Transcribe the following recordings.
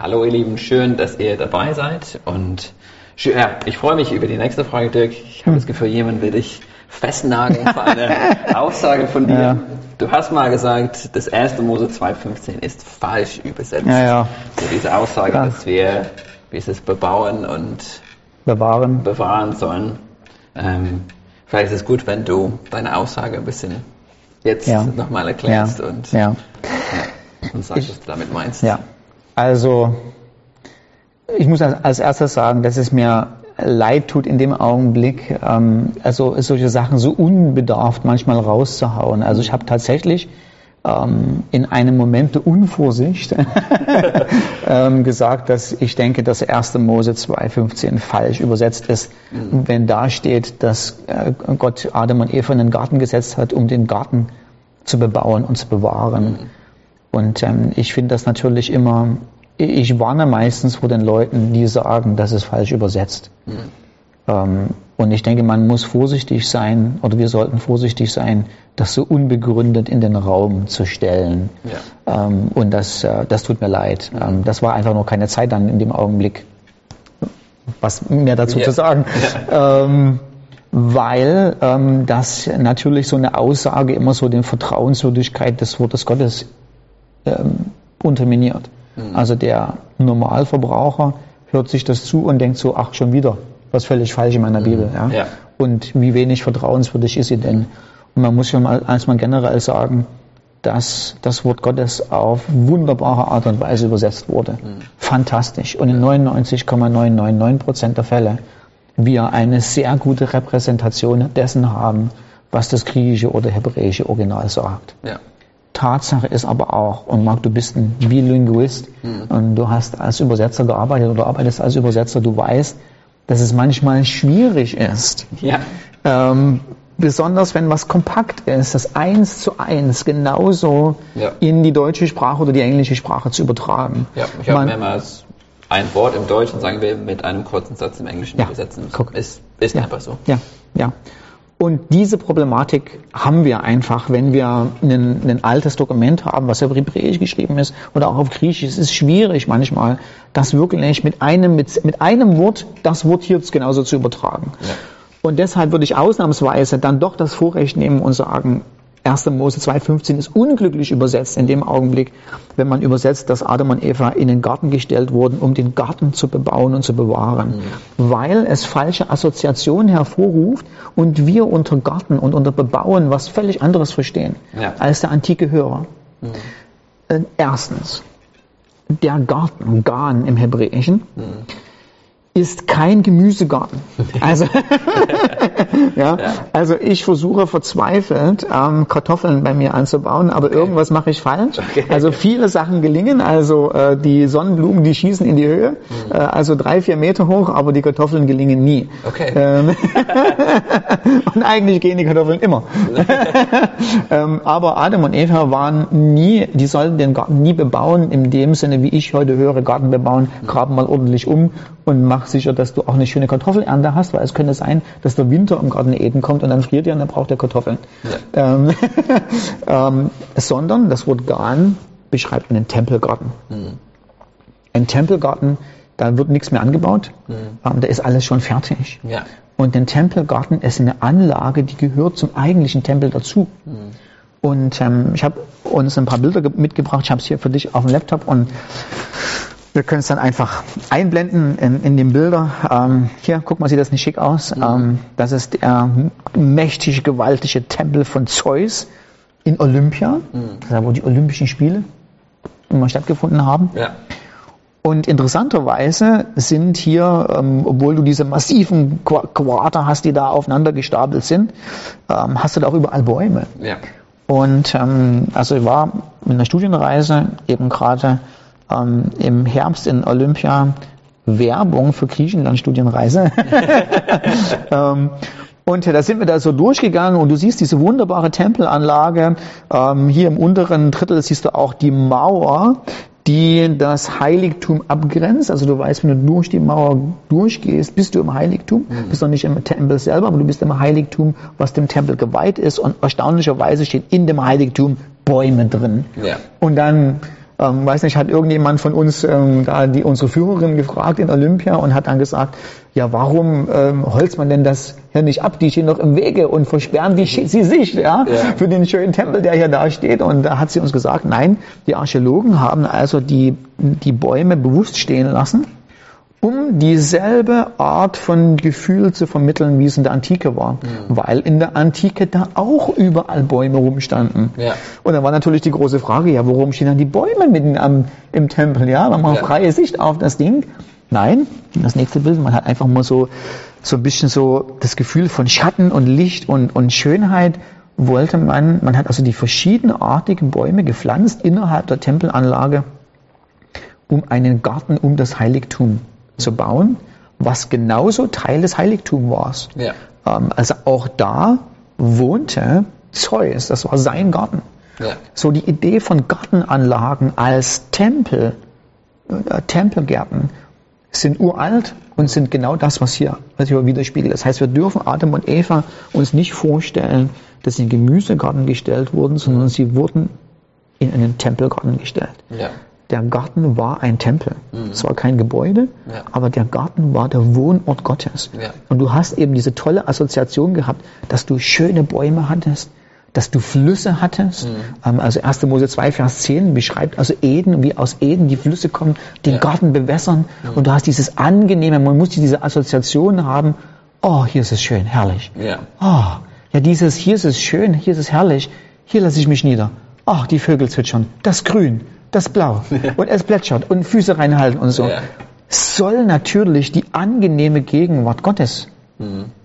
Hallo ihr Lieben, schön, dass ihr dabei seid und ja, ich freue mich über die nächste Frage, Dirk. Ich habe das Gefühl, jemand will dich festnageln für eine Aussage von dir. Ja. Du hast mal gesagt, das erste Mose 2.15 ist falsch übersetzt. Ja, ja. So diese Aussage, Ja. dass wir, wie ist es, bebauen und Bewahren. bewahren sollen. Ähm, vielleicht ist es gut, wenn du deine Aussage ein bisschen jetzt Ja. nochmal erklärst und, und sagst, was du damit meinst. Ja. Also, ich muss als erstes sagen, dass es mir leid tut in dem Augenblick, ähm, also solche Sachen so unbedarft manchmal rauszuhauen. Also ich habe tatsächlich ähm, in einem Moment der Unvorsicht ähm, gesagt, dass ich denke, dass 1. Mose 2,15 falsch übersetzt ist, wenn da steht, dass äh, Gott Adam und Eva in den Garten gesetzt hat, um den Garten zu bebauen und zu bewahren. Und ähm, ich finde das natürlich immer, ich warne meistens vor den Leuten, die sagen, das ist falsch übersetzt. Ähm, und ich denke, man muss vorsichtig sein, oder wir sollten vorsichtig sein, das so unbegründet in den Raum zu stellen. Ja. Ähm, und das, äh, das tut mir leid. Ähm, das war einfach nur keine Zeit dann in dem Augenblick, was mehr dazu Ja. zu sagen. Ähm, weil ähm, das natürlich so eine Aussage immer so den Vertrauenswürdigkeit des Wortes Gottes ähm, unterminiert. Also der Normalverbraucher hört sich das zu und denkt so, ach schon wieder, was völlig falsch in meiner Bibel. Ja? Ja. Und wie wenig vertrauenswürdig ist sie denn? Und man muss schon mal erstmal generell sagen, dass das Wort Gottes auf wunderbare Art und Weise übersetzt wurde. Fantastisch. Und in 99,999 Prozent der Fälle wir eine sehr gute Repräsentation dessen haben, was das griechische oder hebräische Original sagt. Ja. Tatsache ist aber auch, und Marc, du bist ein Bilinguist und du hast als Übersetzer gearbeitet oder arbeitest als Übersetzer, du weißt, dass es manchmal schwierig ist, Ja. ähm, besonders wenn was kompakt ist, das eins zu eins genauso Ja. in die deutsche Sprache oder die englische Sprache zu übertragen. Ja, ich habe mehrmals ein Wort im Deutschen, sagen wir, mit einem kurzen Satz im Englischen Ja, übersetzen. guck. Ist, ist Ja. einfach so. Ja, ja. Und diese Problematik haben wir einfach, wenn wir ein, altes Dokument haben, was auf Hebräisch geschrieben ist oder auch auf Griechisch. Es ist schwierig manchmal, das wirklich mit einem, mit, mit einem Wort, das Wort hier genauso zu übertragen. Ja. Und deshalb würde ich ausnahmsweise dann doch das Vorrecht nehmen und sagen, 1. Mose 2,15 ist unglücklich übersetzt in dem Augenblick, wenn man übersetzt, dass Adam und Eva in den Garten gestellt wurden, um den Garten zu bebauen und zu bewahren. Weil es falsche Assoziationen hervorruft und wir unter Garten und unter Bebauen was völlig anderes verstehen Ja. als der antike Hörer. Äh, Erstens, der Garten, Gan im Hebräischen, ist kein Gemüsegarten. Also, ja, also ich versuche verzweifelt ähm, Kartoffeln bei mir anzubauen, aber irgendwas mache ich falsch. Also viele Sachen gelingen, also äh, die Sonnenblumen, die schießen in die Höhe, äh, also drei, vier Meter hoch, aber die Kartoffeln gelingen nie. Okay. Ähm, und eigentlich gehen die Kartoffeln immer. ähm, aber Adam und Eva waren nie, die sollten den Garten nie bebauen, in dem Sinne, wie ich heute höre, Garten bebauen, graben mal ordentlich um und mach sicher, dass du auch eine schöne Kartoffelernte hast, weil es könnte sein, dass der Winter im Garten Eden kommt und dann friert ihr und dann braucht ihr Kartoffeln. Ähm, ähm, sondern das Wort Garn beschreibt einen Tempelgarten. Ein Tempelgarten, da wird nichts mehr angebaut, ähm, da ist alles schon fertig. Ja. Und ein Tempelgarten ist eine Anlage, die gehört zum eigentlichen Tempel dazu. Und ähm, ich habe uns ein paar Bilder ge- mitgebracht. Ich habe es hier für dich auf dem Laptop und wir können es dann einfach einblenden in, in den Bilder. Ähm, hier, guck mal, sieht das nicht schick aus? Ähm, das ist der mächtig gewaltige Tempel von Zeus in Olympia, ist da, wo die Olympischen Spiele immer stattgefunden haben. Ja. Und interessanterweise sind hier, ähm, obwohl du diese massiven Qua- Quader hast, die da aufeinander gestapelt sind, ähm, hast du da auch überall Bäume. Ja. Und ähm, also ich war mit einer Studienreise eben gerade ähm, im Herbst in Olympia Werbung für Griechenland Studienreise. ähm, und da sind wir da so durchgegangen und du siehst diese wunderbare Tempelanlage. Ähm, hier im unteren Drittel siehst du auch die Mauer, die das Heiligtum abgrenzt. Also du weißt, wenn du durch die Mauer durchgehst, bist du im Heiligtum. Bist noch nicht im Tempel selber, aber du bist im Heiligtum, was dem Tempel geweiht ist. Und erstaunlicherweise steht in dem Heiligtum Bäume drin. Ja. Und dann ähm, weiß nicht, hat irgendjemand von uns ähm, da die unsere Führerin gefragt in Olympia und hat dann gesagt, ja, warum ähm, holzt man denn das hier nicht ab? Die stehen noch im Wege und versperren die sie sich, ja, Ja. für den schönen Tempel, der hier da steht. Und da hat sie uns gesagt, nein, die Archäologen haben also die, die Bäume bewusst stehen lassen, um dieselbe Art von Gefühl zu vermitteln, wie es in der Antike war. Weil in der Antike da auch überall Bäume rumstanden. Ja. Und dann war natürlich die große Frage, ja, warum stehen dann die Bäume mitten am, im Tempel? Ja, man hat Ja. freie Sicht auf das Ding. Nein, das nächste Bild, man hat einfach mal so, so ein bisschen so das Gefühl von Schatten und Licht und, und Schönheit wollte man, man hat also die verschiedenartigen Bäume gepflanzt innerhalb der Tempelanlage, um einen Garten um das Heiligtum zu bauen, was genauso Teil des Heiligtums war. Ja. Ähm, also auch da wohnte Zeus, das war sein Garten. Ja. So die Idee von Gartenanlagen als Tempel, äh, Tempelgärten, sind uralt und sind genau das, was hier, was hier widerspiegelt. Das heißt, wir dürfen Adam und Eva uns nicht vorstellen, dass sie in Gemüsegarten gestellt wurden, sondern sie wurden in einen Tempelgarten gestellt. Ja. Der Garten war ein Tempel. Es war kein Gebäude, Ja. aber der Garten war der Wohnort Gottes. Ja. Und du hast eben diese tolle Assoziation gehabt, dass du schöne Bäume hattest, dass du Flüsse hattest. Mhm. Ähm, Also 1. Mose 2, Vers 10 beschreibt also Eden, wie aus Eden die Flüsse kommen, den Ja. Mhm. Garten bewässern. Und du hast dieses angenehme, man muss diese Assoziation haben, oh, hier ist es schön, herrlich. Ja. Ah, ja, dieses, hier ist es schön, hier ist es herrlich, hier lasse ich mich nieder. Ach, die Vögel zwitschern, das Grün, das Blau und es plätschert und Füße reinhalten und so. Ja. Soll natürlich die angenehme Gegenwart Gottes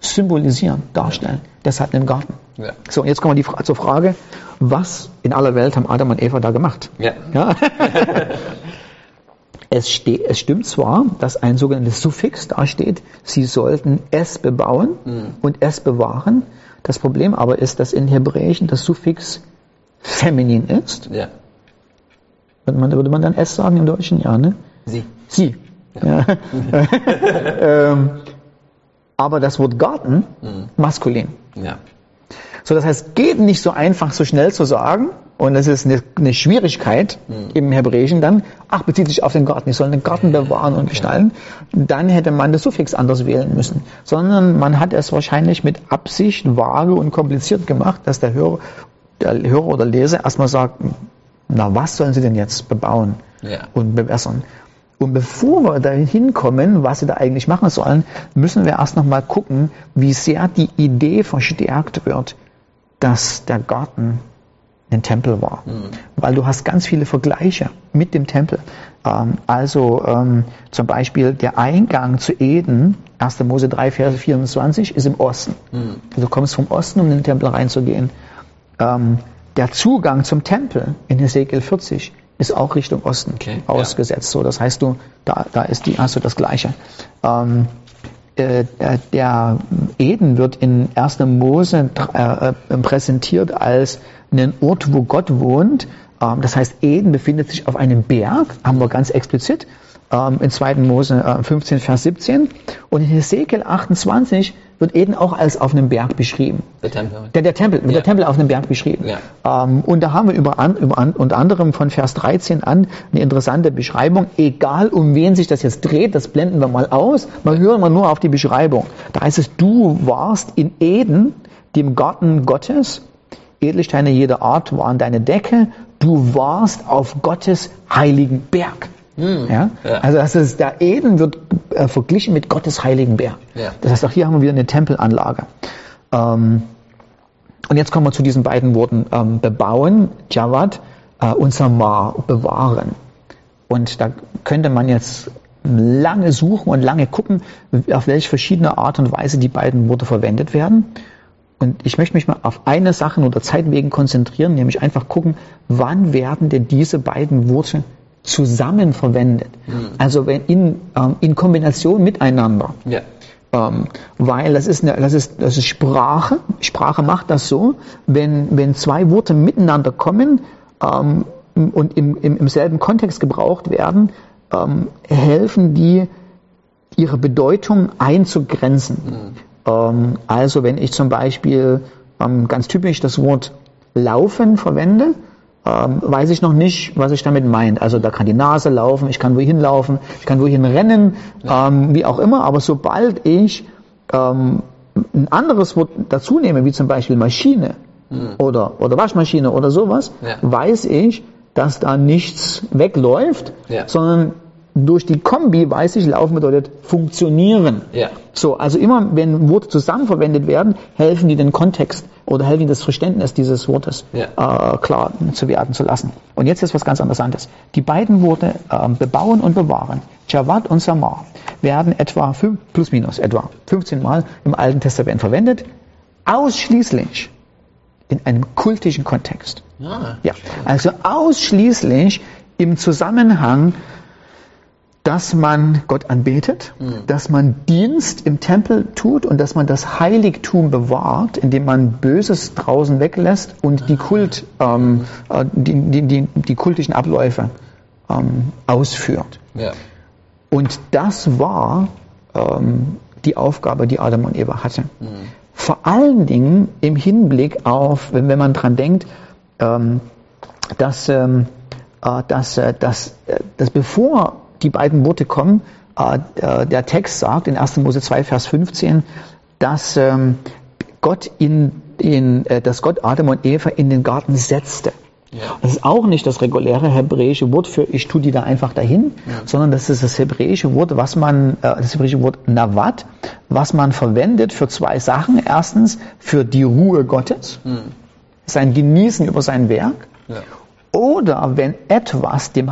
symbolisieren, darstellen. Deshalb im Garten. Ja. So, und jetzt kommen wir Fra zur Frage, was in aller Welt haben Adam und Eva da gemacht? Ja. Ja. es, steht, es stimmt zwar, dass ein sogenanntes Suffix da steht, sie sollten es bebauen und es bewahren. Das Problem aber ist, dass in Hebräischen das Suffix feminin ist. Ja. Würde man, würde man dann es sagen im Deutschen? Ja, ne? Sie. Sie. Ja. ähm, aber das Wort Garten, maskulin. Ja. So, das heißt, geht nicht so einfach, so schnell zu sagen. Und das ist eine, eine Schwierigkeit im Hebräischen dann. Ach, bezieht sich auf den Garten. Ich soll den Garten bewahren und gestalten. Dann hätte man das Suffix anders wählen müssen. Sondern man hat es wahrscheinlich mit Absicht vage und kompliziert gemacht, dass der Hörer, der Hörer oder Leser erstmal sagt, na, was sollen sie denn jetzt bebauen Ja. und bewässern? Und bevor wir dahin hinkommen, was sie da eigentlich machen sollen, müssen wir erst noch mal gucken, wie sehr die Idee verstärkt wird, dass der Garten ein Tempel war. Weil du hast ganz viele Vergleiche mit dem Tempel. Ähm, also ähm, zum Beispiel der Eingang zu Eden, 1. Mose 3, Vers 24, ist im Osten. Du kommst vom Osten, um in den Tempel reinzugehen. Ähm, der Zugang zum Tempel in Hesekiel 40 ist auch Richtung Osten Okay, ausgesetzt. So, das heißt, du, da, da ist die, hast du das Gleiche. Ähm, äh, der- der Eden wird in 1. Mose äh, äh, präsentiert als einen Ort, wo Gott wohnt. Ähm, das heißt, Eden befindet sich auf einem Berg, haben wir ganz explizit, ähm, in 2. Mose äh, 15, Vers 17. Und in Hesekiel 28 wird Eden auch als auf einem Berg beschrieben. Der Tempel. Der, der Tempel, wird Ja. der Tempel auf einem Berg beschrieben. Ja. Ähm, und da haben wir über, an, über an, unter anderem von Vers 13 an eine interessante Beschreibung. Egal um wen sich das jetzt dreht, das blenden wir mal aus. Mal hören wir nur auf die Beschreibung. Da heißt es, du warst in Eden, dem Garten Gottes. Edelsteine jeder Art waren deine Decke. Du warst auf Gottes heiligen Berg. Ja? Ja. Also das ist, der Eden wird äh, verglichen mit Gottes heiligen Berg. Ja. Das heißt, auch hier haben wir wieder eine Tempelanlage. Ähm, und jetzt kommen wir zu diesen beiden Worten ähm, bebauen, Javad, äh, und Samar, bewahren. Und da könnte man jetzt lange suchen und lange gucken, auf welche verschiedene Art und Weise die beiden Worte verwendet werden. Und ich möchte mich mal auf eine Sache nur der Zeit wegen konzentrieren, nämlich einfach gucken, wann werden denn diese beiden Worte zusammen verwendet? Also wenn in, ähm, in Kombination miteinander. Ja. Ähm, weil das ist, eine, das, ist, das ist Sprache. Sprache macht das so, wenn, wenn zwei Worte miteinander kommen ähm, und im, im, im selben Kontext gebraucht werden, ähm, helfen die, ihre Bedeutung einzugrenzen. Ähm, also wenn ich zum Beispiel ähm, ganz typisch das Wort laufen verwende, ähm, weiß ich noch nicht, was ich damit meint. Also da kann die Nase laufen, ich kann wohin laufen, ich kann wohin rennen, ähm, wie auch immer. Aber sobald ich ähm, ein anderes Wort dazu nehme, wie zum Beispiel Maschine oder, oder Waschmaschine oder sowas, Ja. weiß ich, dass da nichts wegläuft, Ja. sondern durch die Kombi weiß ich, laufen bedeutet funktionieren. Ja. So, also immer wenn Worte zusammen verwendet werden, helfen die den Kontext oder helfen das Verständnis dieses Wortes Ja. äh, klar zu werden zu lassen. Und jetzt ist was ganz Interessantes. Die beiden Worte ähm, bebauen und bewahren, Javad und Samar, werden etwa fünf, plus minus etwa 15 Mal im Alten Testament verwendet, ausschließlich in einem kultischen Kontext. Ah, Ja, also ausschließlich im Zusammenhang, dass man Gott anbetet, dass man Dienst im Tempel tut und dass man das Heiligtum bewahrt, indem man Böses draußen weglässt und die Kult, ähm, äh, die, die, die, die kultischen Abläufe ähm, ausführt. ja. Und das war ähm, die Aufgabe, die Adam und Eva hatten. Vor allen Dingen im Hinblick auf, wenn, wenn man dran denkt, ähm, dass, ähm, äh, dass, äh, dass, äh, dass bevor die beiden Worte kommen, äh, äh, der Text sagt in 1. Mose 2, Vers 15, dass ähm, Gott in, in äh, dass Gott Adam und Eva in den Garten setzte. Ja. Das ist auch nicht das reguläre hebräische Wort für ich tue die da einfach dahin, sondern das ist das hebräische Wort, was man, das hebräische Wort Navat, was man verwendet für zwei Sachen. Erstens für die Ruhe Gottes, sein Genießen über sein Werk. Ja. Oder wenn etwas dem,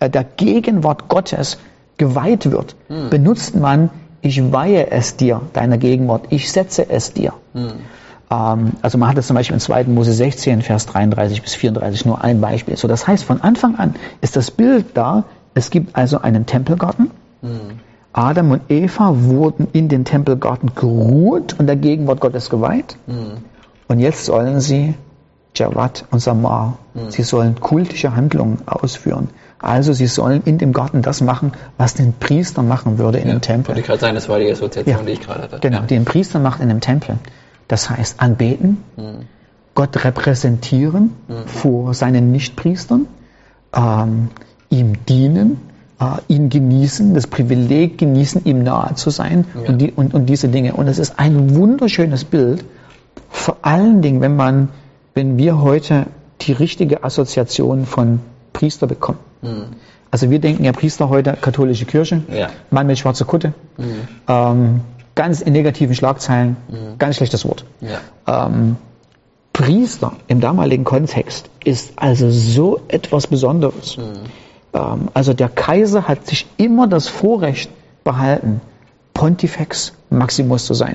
der Gegenwart Gottes geweiht wird, benutzt man, ich weihe es dir, deiner Gegenwart, ich setze es dir. Ähm, also man hat das zum Beispiel in 2. Mose 16, Vers 33 bis 34, nur ein Beispiel. So, das heißt, von Anfang an ist das Bild da, es gibt also einen Tempelgarten, Adam und Eva wurden in den Tempelgarten geruht und der Gegenwart Gottes geweiht. Und jetzt sollen sie Jawad und Samar, sie sollen kultische Handlungen ausführen. Also sie sollen in dem Garten das machen, was den Priester machen würde in ja. dem Tempel. Wollte ich gerade sagen, das war die Assoziation, Ja. die ich gerade hatte. Genau, Ja. die ein Priester macht in dem Tempel. Das heißt anbeten, Gott repräsentieren vor seinen Nichtpriestern, ähm, ihm dienen, äh, ihn genießen, das Privileg genießen, ihm nahe zu sein Ja. und, die, und, und diese Dinge. Und es ist ein wunderschönes Bild, vor allen Dingen, wenn man, wenn wir heute die richtige Assoziation von Priester bekommen. Also wir denken ja Priester heute, katholische Kirche, Ja. Mann mit schwarzer Kutte, ähm, ganz in negativen Schlagzeilen, ganz schlechtes Wort. Ja. Ähm, Priester im damaligen Kontext ist also so etwas Besonderes. Ähm, also der Kaiser hat sich immer das Vorrecht behalten, Pontifex Maximus zu sein.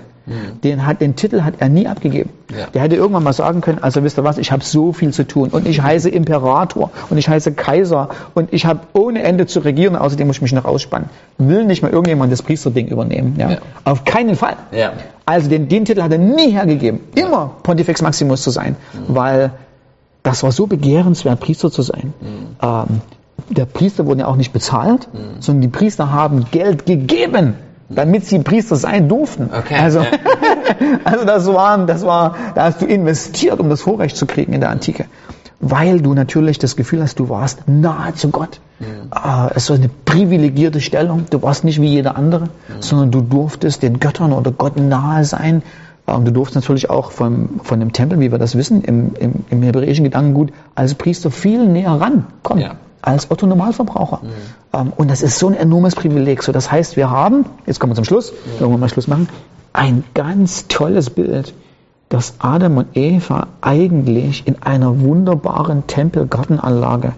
Den, hat, den Titel hat er nie abgegeben. Ja. Der hätte irgendwann mal sagen können, also wisst ihr was, ich habe so viel zu tun und ich heiße Imperator und ich heiße Kaiser und ich habe ohne Ende zu regieren, außerdem muss ich mich noch ausspannen. Will nicht mal irgendjemand das Priesterding übernehmen. Ja? Ja. Auf keinen Fall. Ja. Also den, den Titel hat er nie hergegeben, immer Pontifex Maximus zu sein, weil das war so begehrenswert, Priester zu sein. Ähm, der Priester wurde ja auch nicht bezahlt, sondern die Priester haben Geld gegeben, damit sie Priester sein durften. Okay, Also, ja. also das waren, das war, da hast du investiert, um das Vorrecht zu kriegen in der Antike. Weil du natürlich das Gefühl hast, du warst nahe zu Gott. Ah, es war eine privilegierte Stellung. Du warst nicht wie jeder andere, sondern du durftest den Göttern oder Gott nahe sein. Ähm, Du durftest natürlich auch vom, von dem Tempel, wie wir das wissen, im, im, im hebräischen Gedankengut als Priester viel näher rankommen Ja. Als Otto Normalverbraucher. Ähm, Und das ist so ein enormes Privileg. So, das heißt, wir haben, jetzt kommen wir zum Schluss, wollen wir mal Schluss machen, ein ganz tolles Bild, dass Adam und Eva eigentlich in einer wunderbaren Tempelgartenanlage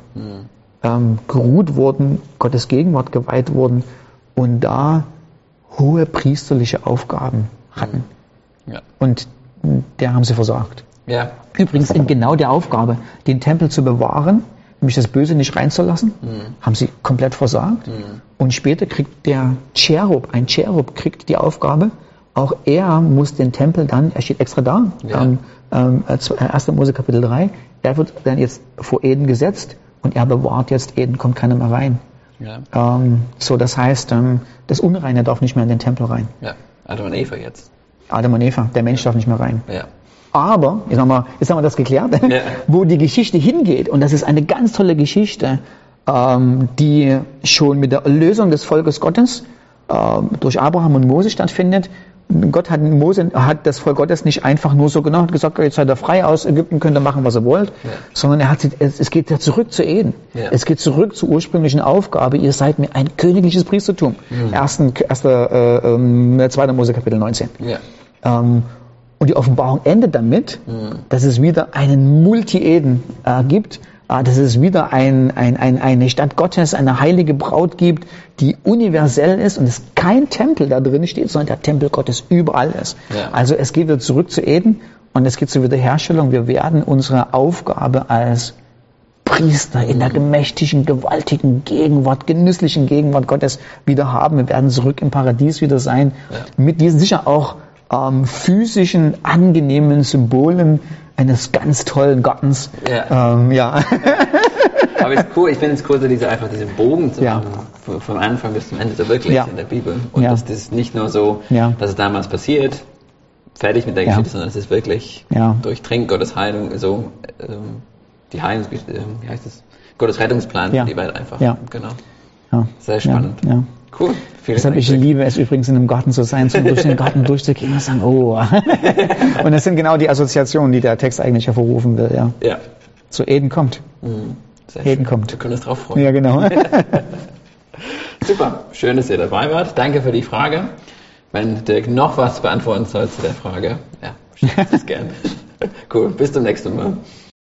ähm, geruht wurden, Gottes Gegenwart geweiht wurden und da hohe priesterliche Aufgaben hatten. Ja. Und der haben sie versagt. Ja. Übrigens in genau der Aufgabe, den Tempel zu bewahren, nämlich das Böse nicht reinzulassen, haben sie komplett versagt. Und später kriegt der Cherub, ein Cherub kriegt die Aufgabe, auch er muss den Tempel dann, er steht extra da, Ja. ähm, ähm, 1. Mose Kapitel 3, er wird dann jetzt vor Eden gesetzt und er bewahrt jetzt Eden, kommt keiner mehr rein. Ja. Ähm, so, das heißt, ähm, das Unreine darf nicht mehr in den Tempel rein. Ja. Adam und Eva jetzt. Adam und Eva, der Mensch darf nicht mehr rein. Ja. Aber, jetzt haben wir, jetzt haben wir das geklärt, Ja. wo die Geschichte hingeht, und das ist eine ganz tolle Geschichte, ähm, die schon mit der Erlösung des Volkes Gottes ähm, durch Abraham und Mose stattfindet. Gott hat Mose hat das Volk Gottes nicht einfach nur so genommen, hat gesagt, jetzt seid ihr frei aus Ägypten, könnt ihr machen, was ihr wollt, Ja. sondern er hat es, es geht ja zurück zu Eden. Ja. Es geht zurück zur ursprünglichen Aufgabe, ihr seid mir ein königliches Priestertum. Ersten, erster, äh, ähm, 2. Mose Kapitel 19. Ja. Ähm, und die Offenbarung endet damit, Mhm. dass es wieder einen Multi-Eden äh, gibt, äh, dass es wieder ein, ein, ein, eine Stadt Gottes, eine heilige Braut gibt, die universell ist und es kein Tempel da drin steht, sondern der Tempel Gottes überall ist. Ja. Also es geht wieder zurück zu Eden und es geht zur Wiederherstellung. Wir werden unsere Aufgabe als Priester in der gemächtigen, gewaltigen Gegenwart, genüsslichen Gegenwart Gottes wieder haben. Wir werden zurück im Paradies wieder sein. Mit diesen sicher auch ähm, physischen, angenehmen Symbolen eines ganz tollen Gartens. Ja. Ähm, ja. Aber es ist cool, ich finde es cool, so diese, einfach diesen Bogen zu Ja. haben, vom- Anfang bis zum Ende, so wirklich Ja. in der Bibel. Und Ja. das, das ist nicht nur so, Ja. dass es damals passiert, fertig mit der Ja. Geschichte, sondern es ist wirklich Ja. durchdringt Gottes Heilung, so ähm, die Heilungs, ähm, wie heißt es? Gottes Rettungsplan Ja. für die Welt einfach. Ja. Genau. ja. Sehr spannend. Cool. Vielen Deshalb ich liebe es übrigens in einem Garten zu sein, zum durch den Garten durchzugehen und sagen, oh. und das sind genau die Assoziationen, die der Text eigentlich hervorrufen will. Ja. Ja. Zu Eden kommt. Mhm. Eden kommt. Wir können uns drauf freuen. Ja, genau. Super, schön, dass ihr dabei wart. Danke für die Frage. Wenn Dirk noch was beantworten soll zu der Frage, ja, schickt es gerne. Cool, bis zum nächsten Mal.